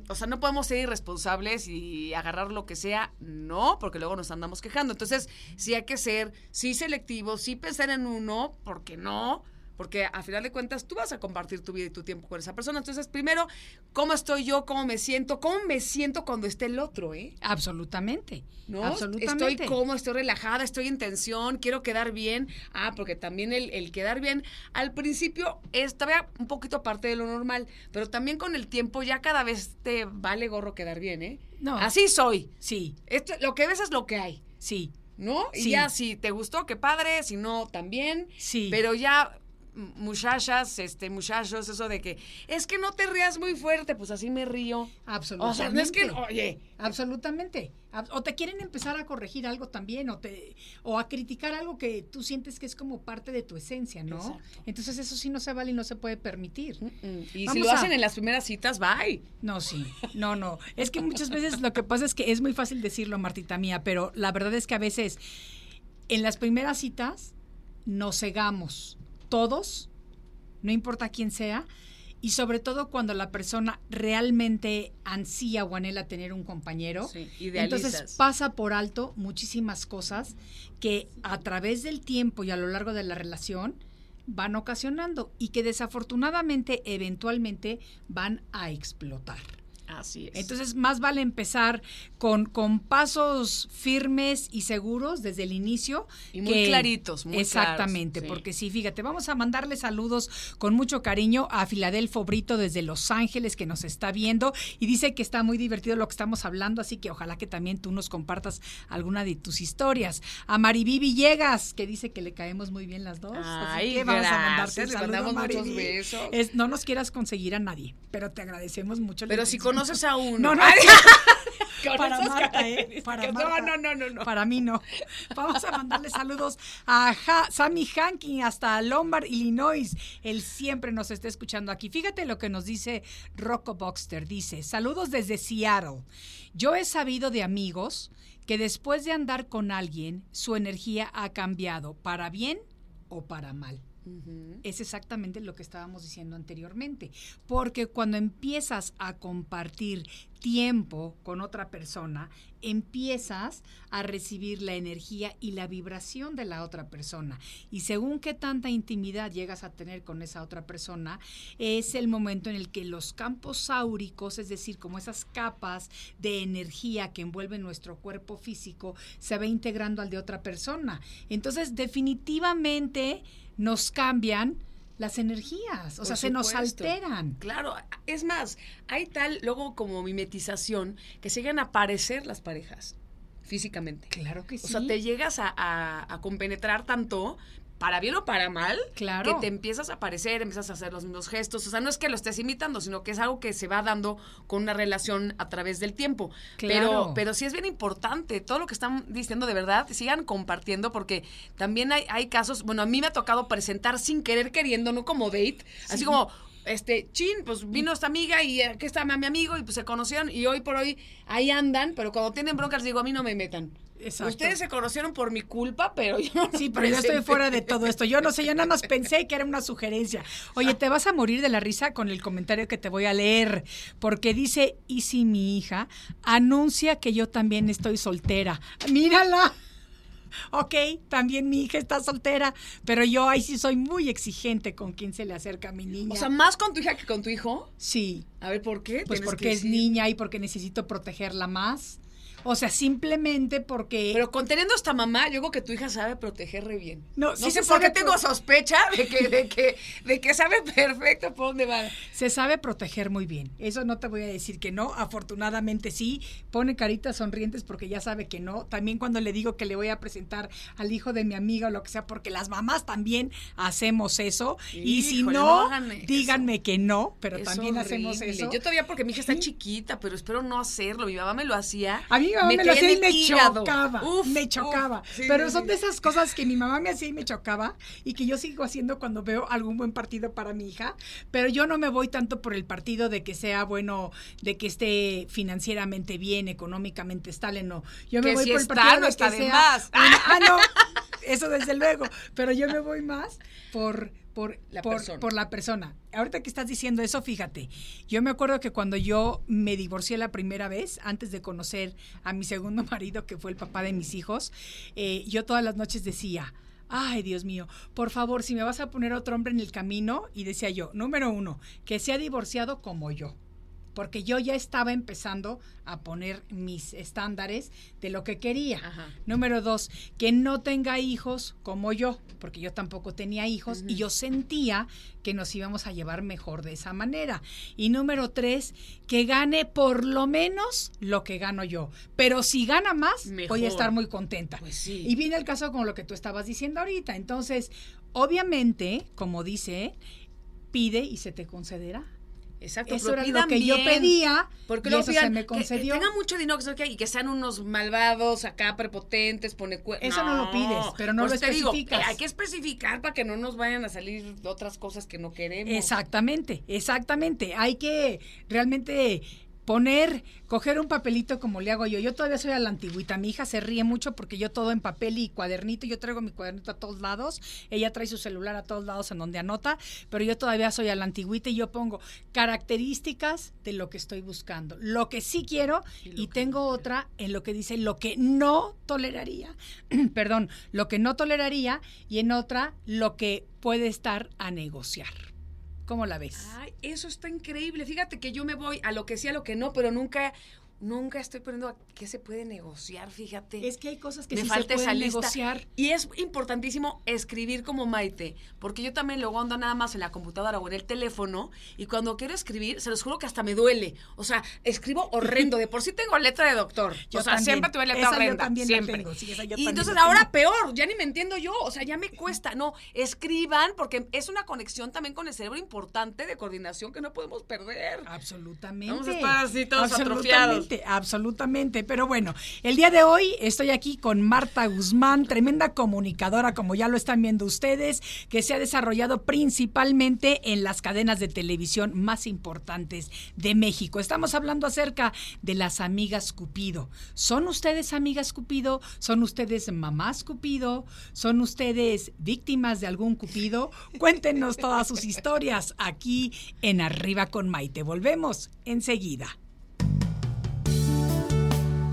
D: o sea, no podemos ser irresponsables y agarrar lo que sea, no, porque luego nos andamos quejando. Entonces, sí hay que ser, sí selectivos, sí pensar en uno, porque no, porque a final de cuentas tú vas a compartir tu vida y tu tiempo con esa persona. Entonces, primero, ¿cómo estoy yo? ¿Cómo me siento? ¿Cómo me siento cuando esté el otro, eh?
C: Absolutamente.
D: ¿no?
C: Absolutamente.
D: Estoy cómoda, estoy relajada, estoy en tensión, quiero quedar bien. Ah, porque también el, el quedar bien al principio es todavía un poquito aparte de lo normal, pero también con el tiempo ya cada vez te vale gorro quedar bien, ¿eh?
C: No.
D: Así soy.
C: Sí,
D: Esto, lo que ves es lo que hay,
C: sí.
D: ¿no? Y
C: Sí.
D: ya si te gustó, qué padre, si no, también.
C: Sí.
D: Pero ya muchachas, este, muchachos, eso de que es que no te rías muy fuerte, pues así me río.
C: Absolutamente.
D: O sea, no es que, oye,
C: Absolutamente. Ab- O te quieren empezar a corregir algo también, o te, o a criticar algo que tú sientes que es como parte de tu esencia, ¿no?
D: Exacto.
C: Entonces eso sí no se vale y no se puede permitir.
D: Mm, Y si lo
C: a-
D: hacen en las primeras citas, bye.
C: No, sí, no, no. Es que muchas veces lo que pasa es que es muy fácil decirlo, Martita mía, pero la verdad es que a veces en las primeras citas nos cegamos todos, no importa quién sea, y sobre todo cuando la persona realmente ansía o anhela tener un compañero.
D: Sí.
C: Entonces pasa por alto muchísimas cosas que a través del tiempo y a lo largo de la relación van ocasionando y que desafortunadamente eventualmente van a explotar.
D: Así es.
C: Entonces, más vale empezar con, con pasos firmes y seguros desde el inicio.
D: Y muy claritos, muy
C: Exactamente,
D: claros, sí.
C: porque sí, fíjate, vamos a mandarle saludos con mucho cariño a Filadelfo Brito desde Los Ángeles que nos está viendo y dice que está muy divertido lo que estamos hablando, así que ojalá que también tú nos compartas alguna de tus historias. A Mariví Villegas, que dice que le caemos muy bien las dos. así
D: Ay,
C: que vamos a mandarte un
D: le
C: saludo,
D: mandamos muchos besos.
C: Es- no nos quieras conseguir a nadie, pero te agradecemos mucho. la
D: Pero si
C: intención.
D: Conoces a uno.
C: No, no. Para Marta, ¿eh? Para
D: No,
C: Marta.
D: no, no, no, no.
C: Para mí no. Vamos a mandarle saludos a Sammy Hanking hasta Lombard, Illinois. Él siempre nos está escuchando aquí. Fíjate lo que nos dice Rocco Boxter. Dice, saludos desde Seattle. Yo he sabido de amigos que después de andar con alguien, su energía ha cambiado para bien o para mal. Es exactamente lo que estábamos diciendo anteriormente, porque cuando empiezas a compartir tiempo con otra persona, empiezas a recibir la energía y la vibración de la otra persona. Y según qué tanta intimidad llegas a tener con esa otra persona, es el momento en el que los campos áuricos, es decir, como esas capas de energía que envuelven nuestro cuerpo físico, se va integrando al de otra persona. Entonces, definitivamente nos cambian las energías, o
D: Por
C: sea, se nos alteran.
D: Claro, es más, hay tal, luego como mimetización, que se llegan a parecer las parejas físicamente.
C: Claro que sí.
D: O sea, te llegas a, a- a compenetrar tanto, para bien o para mal,
C: Claro.
D: que te empiezas a parecer, empiezas a hacer los mismos gestos. O sea, no es que lo estés imitando, sino que es algo que se va dando con una relación a través del tiempo.
C: Claro.
D: Pero, pero sí es bien importante, todo lo que están diciendo de verdad, sigan compartiendo, porque también hay, hay casos, bueno, a mí me ha tocado presentar sin querer queriendo, no como date, así como, este, chin, pues vino esta amiga y aquí está mi amigo y pues se conocieron y hoy por hoy ahí andan, pero cuando tienen broncas digo, a mí no me metan.
C: Exacto.
D: Ustedes se conocieron por mi culpa, pero yo no
C: Sí, pero yo estoy fuera de todo esto. Yo no sé, yo nada más pensé que era una sugerencia. Oye, te vas a morir de la risa con el comentario que te voy a leer, porque dice, y si mi hija anuncia que yo también estoy soltera. Mírala. Ok, también mi hija está soltera, pero yo ahí sí soy muy exigente con quien se le acerca a mi niña.
D: O sea, más con tu hija que con tu hijo.
C: sí,
D: A ver, ¿por qué?
C: pues porque
D: que
C: es niña y porque necesito protegerla más. O sea, simplemente porque...
D: Pero conteniendo a esta mamá, yo creo que tu hija sabe proteger re bien.
C: No,
D: No,
C: sí
D: sé
C: se
D: por qué tengo sospecha de que, de, que, de que sabe perfecto por dónde va.
C: Se sabe proteger muy bien. Eso no te voy a decir que no. Afortunadamente sí. Pone caritas sonrientes porque ya sabe que no. También cuando le digo que le voy a presentar al hijo de mi amiga o lo que sea, porque las mamás también hacemos eso. y si no,
D: no hagan eso.
C: díganme que no, pero
D: Es
C: también hacemos eso.
D: Yo todavía porque mi hija está chiquita, pero espero no hacerlo. Mi mamá me lo hacía.
C: A mí mi mamá me, lo hacía y me
D: hígado.
C: chocaba.
D: Uf,
C: me
D: uf,
C: chocaba.
D: sí,
C: Pero son de esas cosas que mi mamá me hacía y me chocaba y que yo sigo haciendo cuando veo algún buen partido para mi hija. Pero yo no me voy tanto por el partido de que sea bueno, de que esté financieramente bien, económicamente estable, no. Yo me
D: Que
C: voy
D: si
C: por el
D: está,
C: partido
D: no está
C: que
D: de
C: sea
D: más.
C: una- ah, no. Eso desde luego. Pero yo me voy más por, por,
D: La
C: por,
D: persona.
C: por la persona. Ahorita que estás diciendo eso, fíjate, yo me acuerdo que cuando yo me divorcié la primera vez, antes de conocer a mi segundo marido, que fue el papá de mis hijos, eh, yo todas las noches decía, ay Dios mío, por favor, si me vas a poner otro hombre en el camino, y decía yo, número uno, que sea divorciado como yo. Porque yo ya estaba empezando a poner mis estándares de lo que quería.
D: Ajá.
C: Número dos, que no tenga hijos como yo, porque yo tampoco tenía hijos y yo sentía que nos íbamos a llevar mejor de esa manera. Y número tres, que gane por lo menos lo que gano yo. Pero si gana más, voy a estar muy contenta.
D: Pues sí.
C: Y viene el caso con lo que tú estabas diciendo ahorita. Entonces, obviamente, como dice, pide y se te concederá.
D: Exacto.
C: Eso
D: pero
C: era lo que yo pedía
D: Porque
C: y eso
D: pidan
C: se me concedió.
D: Que, tengan mucho dinero que y que sean unos malvados acá, prepotentes, pone
C: Eso no lo pides, pero no lo
D: digo,
C: especificas.
D: hay que especificar para que no nos vayan a salir otras cosas que no queremos.
C: Exactamente, exactamente. Hay que realmente poner, coger un papelito como le hago yo. Yo todavía soy a la antigüita. Mi hija se ríe mucho porque yo todo en papel y cuadernito. Yo traigo mi cuadernito a todos lados. Ella trae su celular a todos lados en donde anota. Pero yo todavía soy a la antigüita y yo pongo características de lo que estoy buscando. Lo que sí quiero y, tengo otra en lo que dice lo que no toleraría. Perdón, lo que no toleraría y en otra lo que puede estar a negociar. ¿Cómo la ves?
D: Ay, eso está increíble. Fíjate que yo me voy a lo que sí, a lo que no, pero nunca, nunca estoy poniendo a qué se puede negociar, fíjate.
C: Es que hay cosas que
D: me
C: sí
D: falta
C: se pueden negociar.
D: Y es importantísimo escribir como Maite, porque yo también luego ando nada más en la computadora o en el teléfono y cuando quiero escribir, se los juro que hasta me duele. O sea, escribo horrendo. De por sí tengo letra de doctor.
C: Yo
D: o sea,
C: también.
D: siempre tuve letra
C: Esa yo
D: horrenda.
C: también la
D: siempre.
C: tengo, sí, esa yo
D: y
C: también
D: entonces
C: la
D: ahora
C: tengo.
D: peor, ya ni me entiendo yo. O sea, ya me cuesta. No, escriban porque es una conexión también con el cerebro importante de coordinación que no podemos perder.
C: Absolutamente.
D: Vamos a estar así todos
C: absolutamente. Pero bueno, el día de hoy estoy aquí con Marta Guzmán, tremenda comunicadora, como ya lo están viendo ustedes, que se ha desarrollado principalmente en las cadenas de televisión más importantes de México. Estamos hablando acerca de las amigas Cupido. ¿Son ustedes amigas Cupido? ¿Son ustedes mamás Cupido? ¿Son ustedes víctimas de algún Cupido? Cuéntenos todas sus historias aquí en Arriba con Maite. Volvemos enseguida.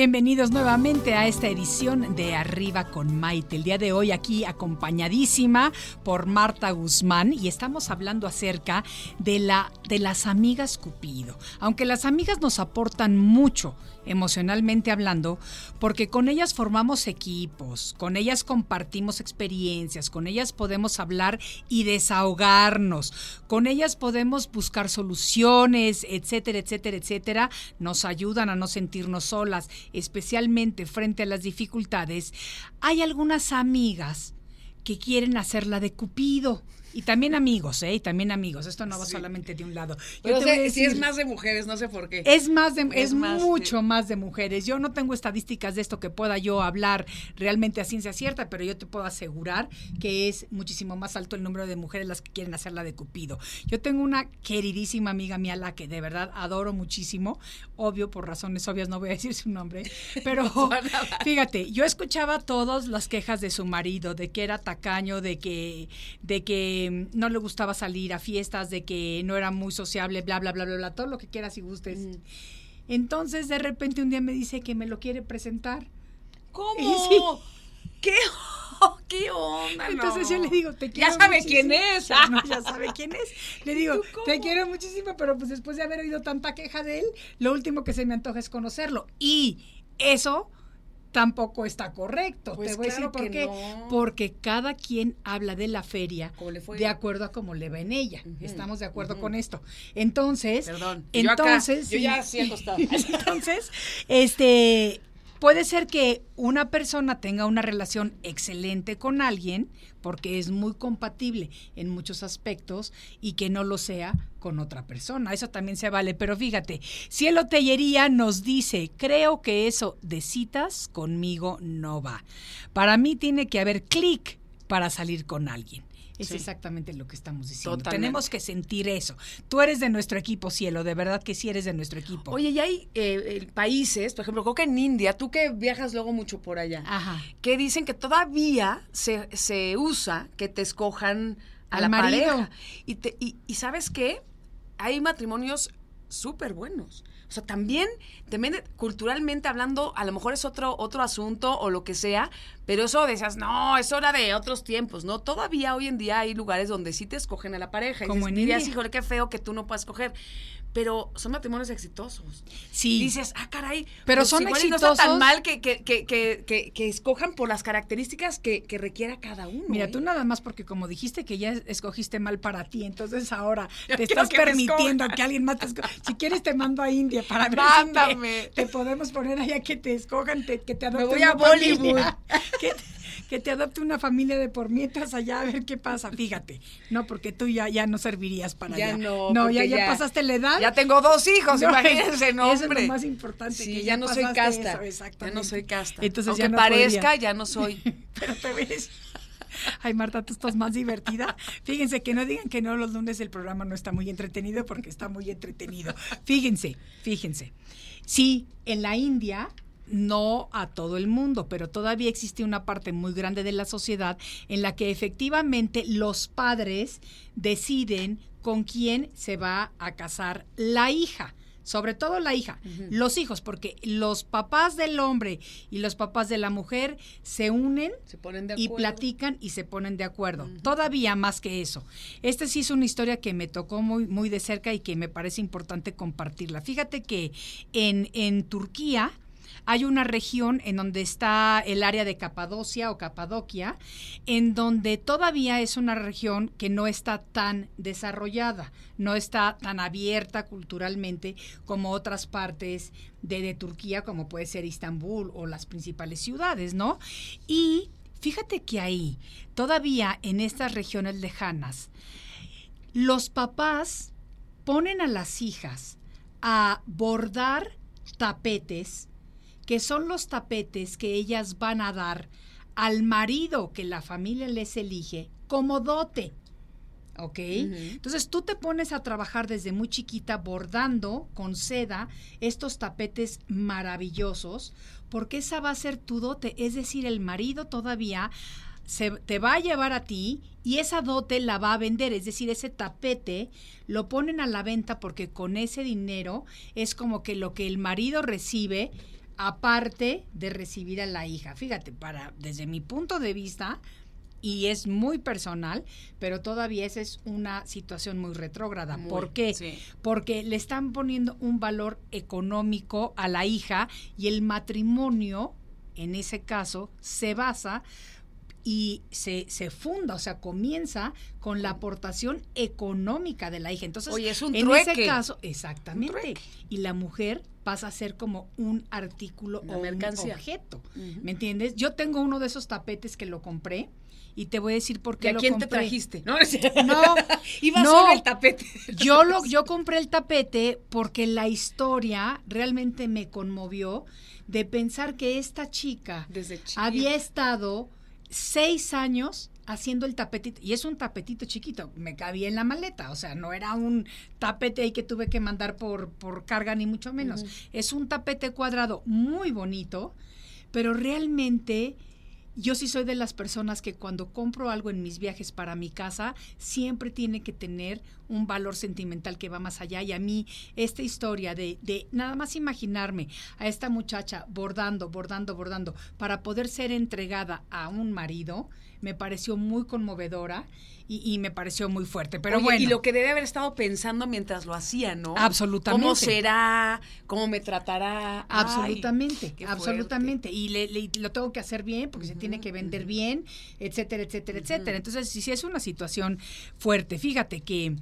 C: Bienvenidos nuevamente a esta edición de Arriba con Maite. El día de hoy aquí acompañadísima por Marta Guzmán y estamos hablando acerca de, la, de las amigas Cupido. Aunque las amigas nos aportan mucho emocionalmente hablando, porque con ellas formamos equipos, con ellas compartimos experiencias, con ellas podemos hablar y desahogarnos, con ellas podemos buscar soluciones, etcétera, etcétera, etcétera. Nos ayudan a no sentirnos solas, especialmente frente a las dificultades. Hay algunas amigas que quieren hacerla de Cupido. Y también amigos, ¿eh? Y también amigos. Esto no va solamente de un lado. Yo te
D: o
C: voy a
D: sea, si es más de mujeres, no sé por qué.
C: es más de, es,
D: Es más,
C: mucho más de mujeres. Yo no tengo estadísticas de esto que pueda yo hablar realmente a ciencia cierta, pero yo te puedo asegurar que es muchísimo más alto el número de mujeres las que quieren hacerla de Cupido. Yo tengo una queridísima amiga mía, la que de verdad adoro muchísimo, obvio, por razones obvias no voy a decir su nombre, pero fíjate, yo escuchaba todas las quejas de su marido, de que era tacaño, de que, de que mm, no le gustaba salir a fiestas, de que no era muy sociable, bla, bla, bla, bla, bla, todo lo que quieras y gustes. Entonces, de repente, un día me dice que me lo quiere presentar.
D: ¿Cómo? ¿Qué? ¿Qué onda?
C: Entonces
D: no?
C: yo le digo, te quiero.
D: Ya sabe
C: muchísimo.
D: quién es.
C: No, ya sabe quién es. Le digo, te quiero muchísimo, pero pues después de haber oído tanta queja de él, lo último que se me antoja es conocerlo. Y eso tampoco está correcto.
D: Pues
C: te voy a decir por qué.
D: no.
C: Porque cada quien habla de la feria de acuerdo a cómo le va en ella. Estamos de acuerdo con esto. Entonces,
D: Perdón. Yo acá,
C: entonces,
D: yo
C: sí.
D: ya así acostada.
C: Entonces, este, puede ser que una persona tenga una relación excelente con alguien porque es muy compatible en muchos aspectos y que no lo sea con otra persona. Eso también se vale. Pero fíjate, Cielo Tellería nos dice, creo que eso de citas conmigo no va. Para mí tiene que haber clic para salir con alguien. Es
D: Sí.
C: exactamente lo que estamos diciendo.
D: Totalmente.
C: Tenemos que sentir eso. Tú eres de nuestro equipo, Cielo, de verdad que sí eres de nuestro equipo.
D: Oye, y hay eh, eh, países, por ejemplo, creo que en India, tú que viajas luego mucho por allá,
C: Ajá.
D: que dicen que todavía se, se usa que te escojan a
C: Al
D: la
C: marido.
D: pareja. Y, te, y, y ¿sabes qué? Hay matrimonios súper buenos. O sea, también, también culturalmente hablando, a lo mejor es otro, otro asunto o lo que sea, pero eso decías, no, es hora de otros tiempos, ¿no? Todavía hoy en día hay lugares donde sí te escogen a la pareja.
C: Como
D: y
C: en
D: dices, dirías,
C: India.
D: híjole, qué feo que tú no puedas escoger. Pero son matrimonios exitosos.
C: Sí.
D: Y dices, ah, caray.
C: Pero
D: pues
C: son
D: igual y no está
C: exitosos.
D: tan mal que, que, que, que, que- que escojan por las características que, que requiera cada uno.
C: Mira,
D: ¿eh?
C: tú nada más porque como dijiste que ya escogiste mal para ti, entonces ahora te estás
D: me
C: permitiendo que alguien más te escoja. Si quieres te mando a India para ver
D: Mándame.
C: si te, te podemos poner allá que te escojan, te- que te adopte
D: voy
C: una
D: a Bollywood.
C: Que, te adopte una familia de por mientras allá a ver qué pasa. Fíjate, no, porque tú ya, ya no servirías para
D: Ya
C: allá.
D: no,
C: No, ya, ya,
D: ya-
C: pasaste la edad.
D: Ya tengo dos hijos,
C: No,
D: imagínense, no,
C: eso es
D: hombre.
C: lo más importante,
D: Sí,
C: que
D: ya,
C: ya
D: no soy casta.
C: eso,
D: ya no soy casta.
C: Entonces
D: Aunque
C: ya
D: parezca,
C: podría.
D: ya no soy.
C: Pero te ves. Ay, Marta, tú estás más divertida. Fíjense que no digan que no los lunes el programa no está muy entretenido porque está muy entretenido. Fíjense, fíjense. Sí, en la India no a todo el mundo, pero todavía existe una parte muy grande de la sociedad en la que efectivamente los padres deciden con quién se va a casar la hija. Sobre todo la hija, los hijos, porque los papás del hombre y los papás de la mujer se unen
D: Se ponen de
C: y platican y se ponen de acuerdo. Todavía más que eso. Esta sí es una historia que me tocó muy, muy de cerca y que me parece importante compartirla. Fíjate que en, en Turquía hay una región en donde está el área de Capadocia o Capadoquia, en donde todavía es una región que no está tan desarrollada, no está tan abierta culturalmente como otras partes de, Turquía, como puede ser Istambul o las principales ciudades, ¿no? Y fíjate que ahí, todavía en estas regiones lejanas, los papás ponen a las hijas a bordar tapetes, que son los tapetes que ellas van a dar al marido que la familia les elige como dote. ¿Ok? Entonces tú te pones a trabajar desde muy chiquita bordando con seda estos tapetes maravillosos, porque esa va a ser tu dote. Es decir, el marido todavía se, te va a llevar a ti y esa dote la va a vender. Es decir, ese tapete lo ponen a la venta porque con ese dinero es como que lo que el marido recibe aparte de recibir a la hija. Fíjate, para desde mi punto de vista y es muy personal, pero todavía esa es una situación muy retrógrada.
D: Muy,
C: ¿Por qué?
D: sí.
C: Porque le están poniendo un valor económico a la hija y el matrimonio, en ese caso, se basa y se, se funda, o sea, comienza con la aportación económica de la hija. Entonces,
D: Oye, es un
C: en ese caso, exactamente. Y la mujer pasa a ser como un artículo
D: Una
C: o
D: mercancía.
C: un objeto. ¿Me entiendes? Yo tengo uno de esos tapetes que lo compré y te voy a decir por
D: ¿Y
C: qué
D: a
C: lo
D: quién
C: compré.
D: te trajiste? No,
C: No,
D: iba
C: no.
D: solo el tapete.
C: Yo lo, yo compré el tapete porque la historia realmente me conmovió de pensar que esta chica
D: Desde
C: había estado seis años haciendo el tapetito, y es un tapetito chiquito, me cabía en la maleta, o sea, no era un tapete ahí que tuve que mandar por, por carga, ni mucho menos. Es un tapete cuadrado muy bonito, pero realmente yo sí soy de las personas que cuando compro algo en mis viajes para mi casa, siempre tiene que tener un valor sentimental que va más allá. Y a mí, esta historia de, de nada más imaginarme a esta muchacha bordando, bordando, bordando, para poder ser entregada a un marido, me pareció muy conmovedora y, y me pareció muy fuerte. Pero
D: Oye,
C: bueno.
D: Y lo que debe haber estado pensando mientras lo hacía, ¿no?
C: Absolutamente.
D: ¿Cómo será? ¿Cómo me tratará?
C: Absolutamente, absolutamente. Y le, le- lo tengo que hacer bien porque se tiene que vender bien, etcétera, etcétera, etcétera. Entonces, sí, sí es una situación fuerte. Fíjate que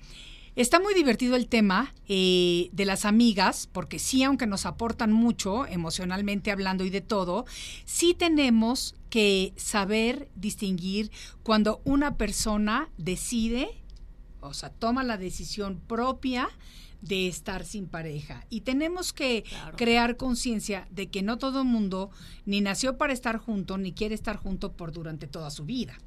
C: está muy divertido el tema eh, de las amigas, porque sí, aunque nos aportan mucho emocionalmente hablando y de todo, sí tenemos que saber distinguir cuando una persona decide o sea, toma la decisión propia de estar sin pareja. Y tenemos que
D: Claro.
C: crear conciencia de que no todo el mundo ni nació para estar junto, ni quiere estar junto por durante toda su vida.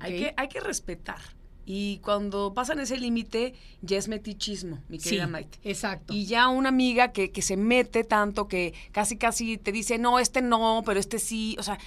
D: Hay, que, hay que respetar. Y cuando pasan ese límite, ya es metichismo, mi
C: Sí,
D: querida Maite.
C: exacto.
D: Y ya una amiga que, que se mete tanto que casi casi te dice, no, este no, pero este sí. O sea,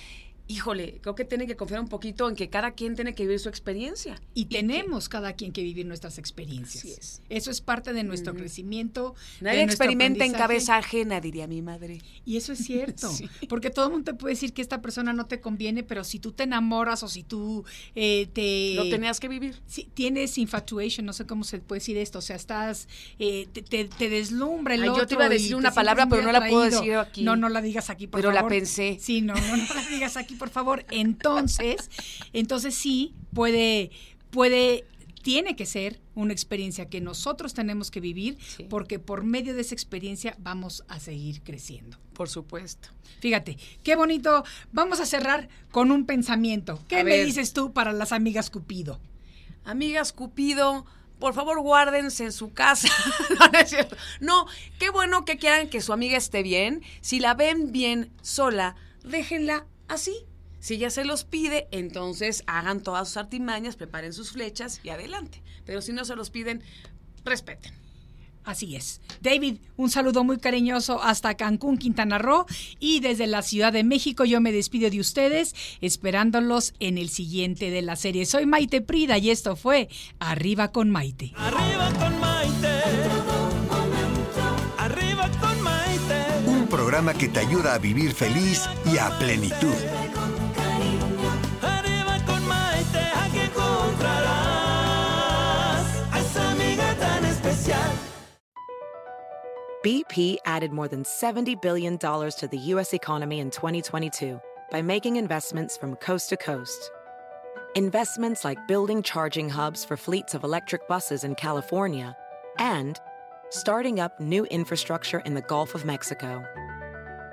D: híjole, creo que tiene que confiar un poquito en que cada quien tiene que vivir su experiencia.
C: Y tenemos cada quien que vivir nuestras experiencias.
D: Así es.
C: Eso es parte de nuestro crecimiento.
D: Nadie experimenta en cabeza ajena, diría mi madre.
C: Y eso es cierto,
D: Sí.
C: porque todo el mundo te puede decir que esta persona no te conviene, pero si tú te enamoras o si tú eh, te...
D: Lo tenías que vivir.
C: Sí, tienes infatuation, no sé cómo se puede decir esto, o sea, estás, eh, te, te- te deslumbra el
D: Ay, yo
C: otro.
D: te iba a decir una palabra, pero no la puedo decir aquí.
C: No, no la digas aquí, por
D: Pero la
C: favor.
D: pensé.
C: Sí, no, no, no la digas aquí, por favor. Entonces, entonces sí, puede, puede, tiene que ser una experiencia que nosotros tenemos que vivir,
D: Sí.
C: porque por medio de esa experiencia vamos a seguir creciendo.
D: Por supuesto.
C: Fíjate, qué bonito. Vamos a cerrar con un pensamiento. ¿Qué
D: A
C: me
D: ver.
C: dices tú para las amigas Cupido?
D: Amigas Cupido, por favor guárdense en su casa. no, no es cierto. No, qué bueno que quieran que su amiga esté bien. Si la ven bien sola, déjenla así. Si ella se los pide, entonces hagan todas sus artimañas, preparen sus flechas y adelante. Pero si no se los piden, respeten.
C: Así es. David, un saludo muy cariñoso hasta Cancún, Quintana Roo. Y desde la Ciudad de México yo me despido de ustedes, esperándolos en el siguiente de la serie. Soy Maite Prida y esto fue Arriba con Maite.
A: Arriba con Maite.
B: Programa que te ayuda a vivir feliz y a plenitud.
A: Arriba con Maite. Aquí encontrarás a esa amiga tan especial.
F: BP added more than $70 billion to the U.S. economy in 2022 by making investments from coast to coast. Investments like building charging hubs for fleets of electric buses in California and starting up new infrastructure in the Gulf of Mexico.